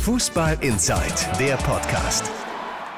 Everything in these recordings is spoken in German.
Fußball Inside, der Podcast.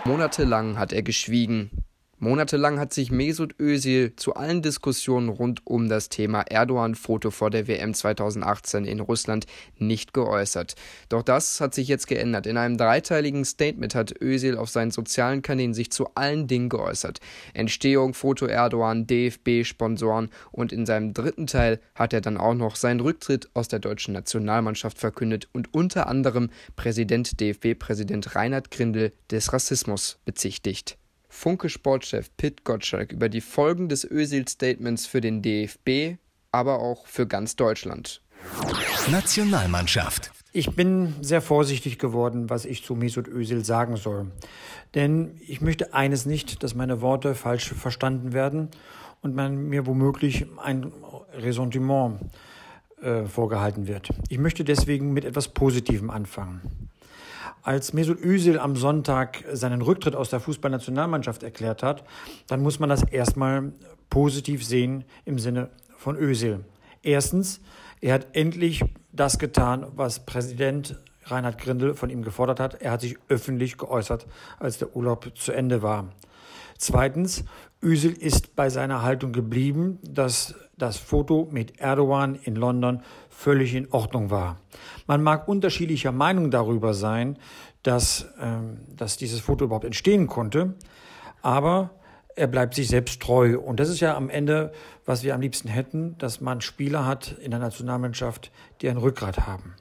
Monatelang hat er geschwiegen. Monatelang hat sich Mesut Özil zu allen Diskussionen rund um das Thema Erdogan-Foto vor der WM 2018 in Russland nicht geäußert. Doch das hat sich jetzt geändert. In einem dreiteiligen Statement hat Özil auf seinen sozialen Kanälen sich zu allen Dingen geäußert. Entstehung, Foto Erdogan, DFB, Sponsoren und in seinem dritten Teil hat er dann auch noch seinen Rücktritt aus der deutschen Nationalmannschaft verkündet und unter anderem Präsident DFB-Präsident Reinhard Grindel des Rassismus bezichtigt. Funke-Sportchef Pit Gottschalk über die Folgen des Özil-Statements für den DFB, aber auch für ganz Deutschland. Nationalmannschaft. Ich bin sehr vorsichtig geworden, was ich zu Mesut Özil sagen soll. Denn ich möchte eines nicht, dass meine Worte falsch verstanden werden und man mir womöglich ein Ressentiment äh, vorgehalten wird. Ich möchte deswegen mit etwas Positivem anfangen. Als Mesut Özil am Sonntag seinen Rücktritt aus der Fußballnationalmannschaft erklärt hat, dann muss man das erstmal positiv sehen im Sinne von Özil. Erstens, er hat endlich das getan, was Präsident Reinhard Grindel von ihm gefordert hat. Er hat sich öffentlich geäußert, als der Urlaub zu Ende war. Zweitens, Özil ist bei seiner Haltung geblieben, dass das Foto mit Erdogan in London völlig in Ordnung war. Man mag unterschiedlicher Meinung darüber sein, dass, ähm, dass dieses Foto überhaupt entstehen konnte, aber er bleibt sich selbst treu. Und das ist ja am Ende, was wir am liebsten hätten, dass man Spieler hat in der Nationalmannschaft, die ein Rückgrat haben.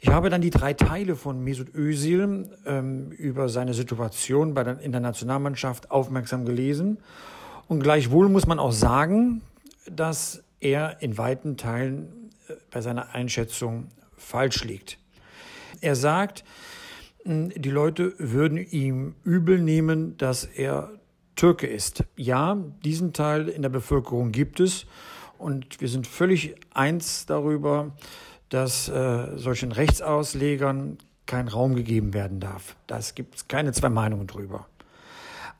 Ich habe dann die drei Teile von Mesut Özil ähm, über seine Situation bei der, in der Nationalmannschaft aufmerksam gelesen. Und gleichwohl muss man auch sagen, dass er in weiten Teilen äh, bei seiner Einschätzung falsch liegt. Er sagt, hm, die Leute würden ihm übel nehmen, dass er Türke ist. Ja, diesen Teil in der Bevölkerung gibt es und wir sind völlig eins darüber, dass äh, solchen Rechtsauslegern kein Raum gegeben werden darf. Das gibt es keine zwei Meinungen drüber.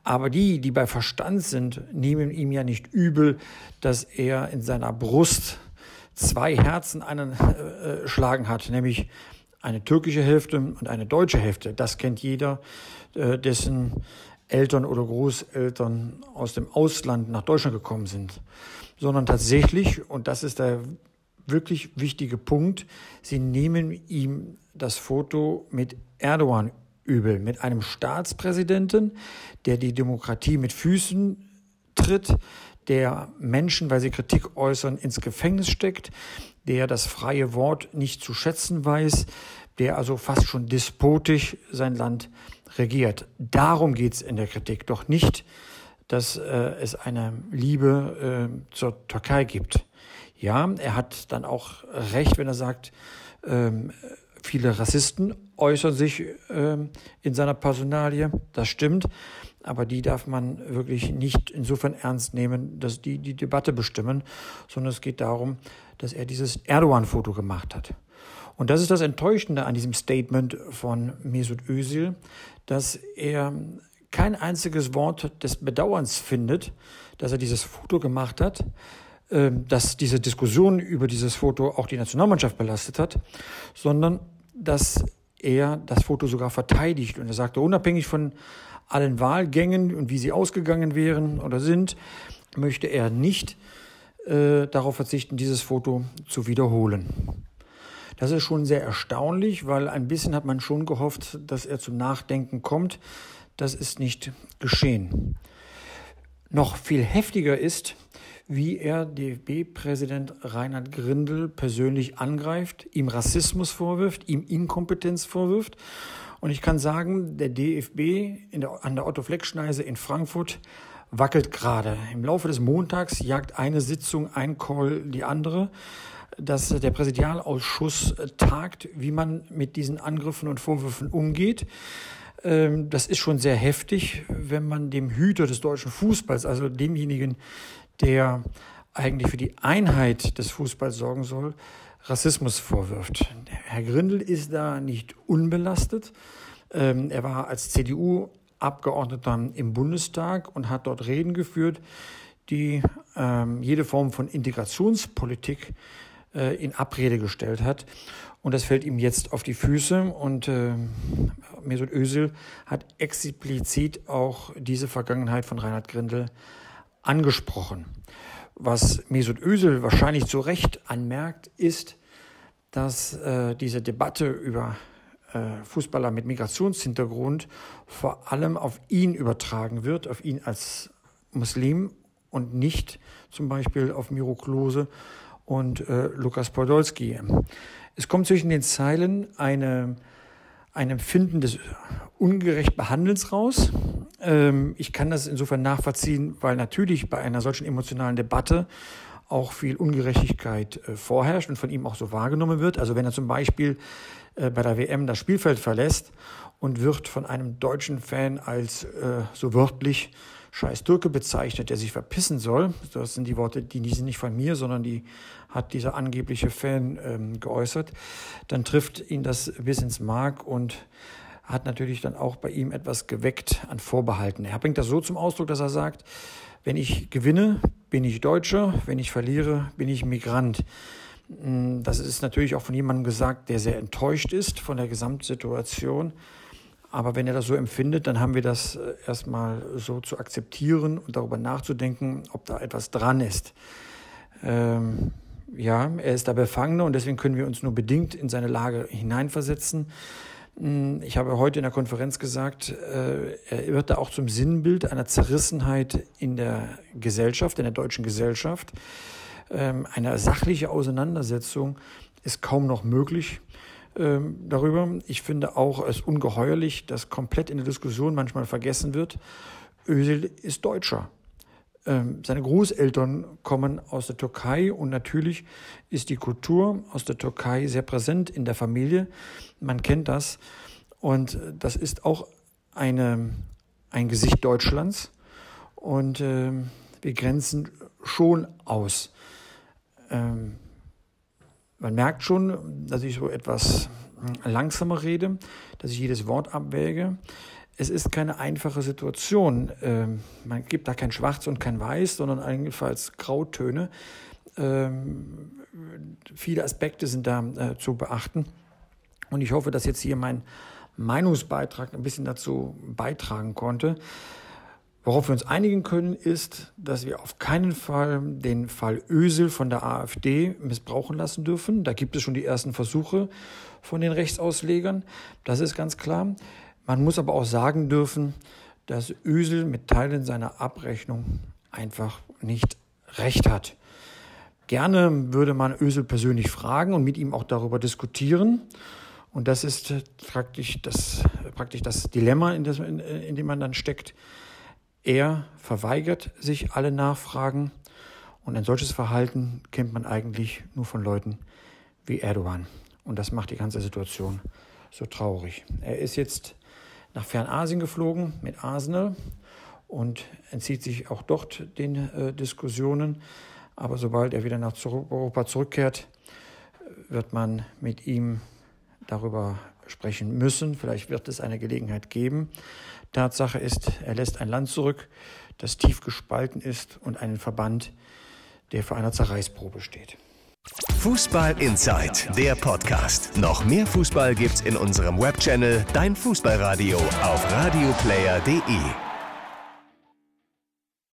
Aber die, die bei Verstand sind, nehmen ihm ja nicht übel, dass er in seiner Brust zwei Herzen einen äh, schlagen hat, nämlich eine türkische Hälfte und eine deutsche Hälfte. Das kennt jeder, äh, dessen Eltern oder Großeltern aus dem Ausland nach Deutschland gekommen sind. Sondern tatsächlich, und das ist der wirklich wichtige Punkt. Sie nehmen ihm das Foto mit Erdogan übel, mit einem Staatspräsidenten, der die Demokratie mit Füßen tritt, der Menschen, weil sie Kritik äußern, ins Gefängnis steckt, der das freie Wort nicht zu schätzen weiß, der also fast schon despotisch sein Land regiert. Darum geht es in der Kritik, doch nicht, dass äh, es eine Liebe äh, zur Türkei gibt. Ja, er hat dann auch recht, wenn er sagt, ähm, viele Rassisten äußern sich ähm, in seiner Personalie. Das stimmt. Aber die darf man wirklich nicht insofern ernst nehmen, dass die die Debatte bestimmen, sondern es geht darum, dass er dieses Erdogan-Foto gemacht hat. Und das ist das Enttäuschende an diesem Statement von Mesut Özil, dass er kein einziges Wort des Bedauerns findet, dass er dieses Foto gemacht hat, dass diese Diskussion über dieses Foto auch die Nationalmannschaft belastet hat, sondern dass er das Foto sogar verteidigt. Und er sagte, unabhängig von allen Wahlgängen und wie sie ausgegangen wären oder sind, möchte er nicht äh, darauf verzichten, dieses Foto zu wiederholen. Das ist schon sehr erstaunlich, weil ein bisschen hat man schon gehofft, dass er zum Nachdenken kommt. Das ist nicht geschehen. Noch viel heftiger ist, wie er DFB-Präsident Reinhard Grindel persönlich angreift, ihm Rassismus vorwirft, ihm Inkompetenz vorwirft. Und ich kann sagen, der DFB der, an der Otto-Fleck-Schneise in Frankfurt wackelt gerade. Im Laufe des Montags jagt eine Sitzung, ein Call die andere, dass der Präsidialausschuss tagt, wie man mit diesen Angriffen und Vorwürfen umgeht. Ähm, das ist schon sehr heftig, wenn man dem Hüter des deutschen Fußballs, also demjenigen, der eigentlich für die Einheit des Fußballs sorgen soll, Rassismus vorwirft. Herr Grindel ist da nicht unbelastet. Ähm, er war als CDU-Abgeordneter im Bundestag und hat dort Reden geführt, die ähm, jede Form von Integrationspolitik äh, in Abrede gestellt hat. Und das fällt ihm jetzt auf die Füße. Und äh, Mesut Özil hat explizit auch diese Vergangenheit von Reinhard Grindel angesprochen. Was Mesut Özil wahrscheinlich zu Recht anmerkt, ist, dass äh, diese Debatte über äh, Fußballer mit Migrationshintergrund vor allem auf ihn übertragen wird, auf ihn als Muslim und nicht zum Beispiel auf Miro Klose und äh, Lukas Podolski. Es kommt zwischen den Zeilen eine, ein Empfinden des ungerecht Behandelns raus. Ähm, ich kann das insofern nachvollziehen, weil natürlich bei einer solchen emotionalen Debatte auch viel Ungerechtigkeit äh, vorherrscht und von ihm auch so wahrgenommen wird. Also wenn er zum Beispiel äh, bei der WM das Spielfeld verlässt und wird von einem deutschen Fan als äh, so wörtlich scheiß Türke bezeichnet, der sich verpissen soll. Das sind die Worte, die, die sind nicht von mir, sondern die hat dieser angebliche Fan ähm, geäußert. Dann trifft ihn das bis ins Mark und hat natürlich dann auch bei ihm etwas geweckt an Vorbehalten. Er bringt das so zum Ausdruck, dass er sagt, wenn ich gewinne, bin ich Deutscher, wenn ich verliere, bin ich Migrant. Mm, das ist natürlich auch von jemandem gesagt, der sehr enttäuscht ist von der Gesamtsituation. Aber wenn er das so empfindet, dann haben wir das äh, erstmal so zu akzeptieren und darüber nachzudenken, ob da etwas dran ist. Ähm, ja, er ist da Befangener und deswegen können wir uns nur bedingt in seine Lage hineinversetzen. Mm, ich habe heute in der Konferenz gesagt, äh, er wird da auch zum Sinnbild einer Zerrissenheit in der Gesellschaft, in der deutschen Gesellschaft. Ähm, eine sachliche Auseinandersetzung ist kaum noch möglich ähm, darüber. Ich finde auch es ungeheuerlich, dass komplett in der Diskussion manchmal vergessen wird, Özil ist Deutscher. Ähm, seine Großeltern kommen aus der Türkei und natürlich ist die Kultur aus der Türkei sehr präsent in der Familie. Man kennt das und das ist auch eine, ein Gesicht Deutschlands und äh, wir grenzen schon aus. Ähm, man merkt schon, dass ich so etwas langsamer rede, dass ich jedes Wort abwäge. Es ist keine einfache Situation. Ähm, man gibt da kein Schwarz und kein Weiß, sondern allenfalls Grautöne. Ähm, viele Aspekte sind da äh, zu beachten. Und ich hoffe, dass jetzt hier mein Meinungsbeitrag ein bisschen dazu beitragen konnte. Worauf wir uns einigen können, ist, dass wir auf keinen Fall den Fall Ösel von der AfD missbrauchen lassen dürfen. Da gibt es schon die ersten Versuche von den Rechtsauslegern. Das ist ganz klar. Man muss aber auch sagen dürfen, dass Ösel mit Teilen seiner Abrechnung einfach nicht recht hat. Gerne würde man Ösel persönlich fragen und mit ihm auch darüber diskutieren. Und das ist praktisch das, praktisch das Dilemma, in, das, in, in dem man dann steckt. Er verweigert sich alle Nachfragen und ein solches Verhalten kennt man eigentlich nur von Leuten wie Erdogan. Und das macht die ganze Situation so traurig. Er ist jetzt nach Fernasien geflogen mit Arsenal und entzieht sich auch dort den äh, Diskussionen. Aber sobald er wieder nach Europa zurückkehrt, wird man mit ihm darüber sprechen müssen. Vielleicht wird es eine Gelegenheit geben. Tatsache ist, er lässt ein Land zurück, das tief gespalten ist und einen Verband, der vor einer Zerreißprobe steht. Fußball Inside, der Podcast. Noch mehr Fußball gibt's in unserem Webchannel Dein Fußballradio auf radioplayer.de.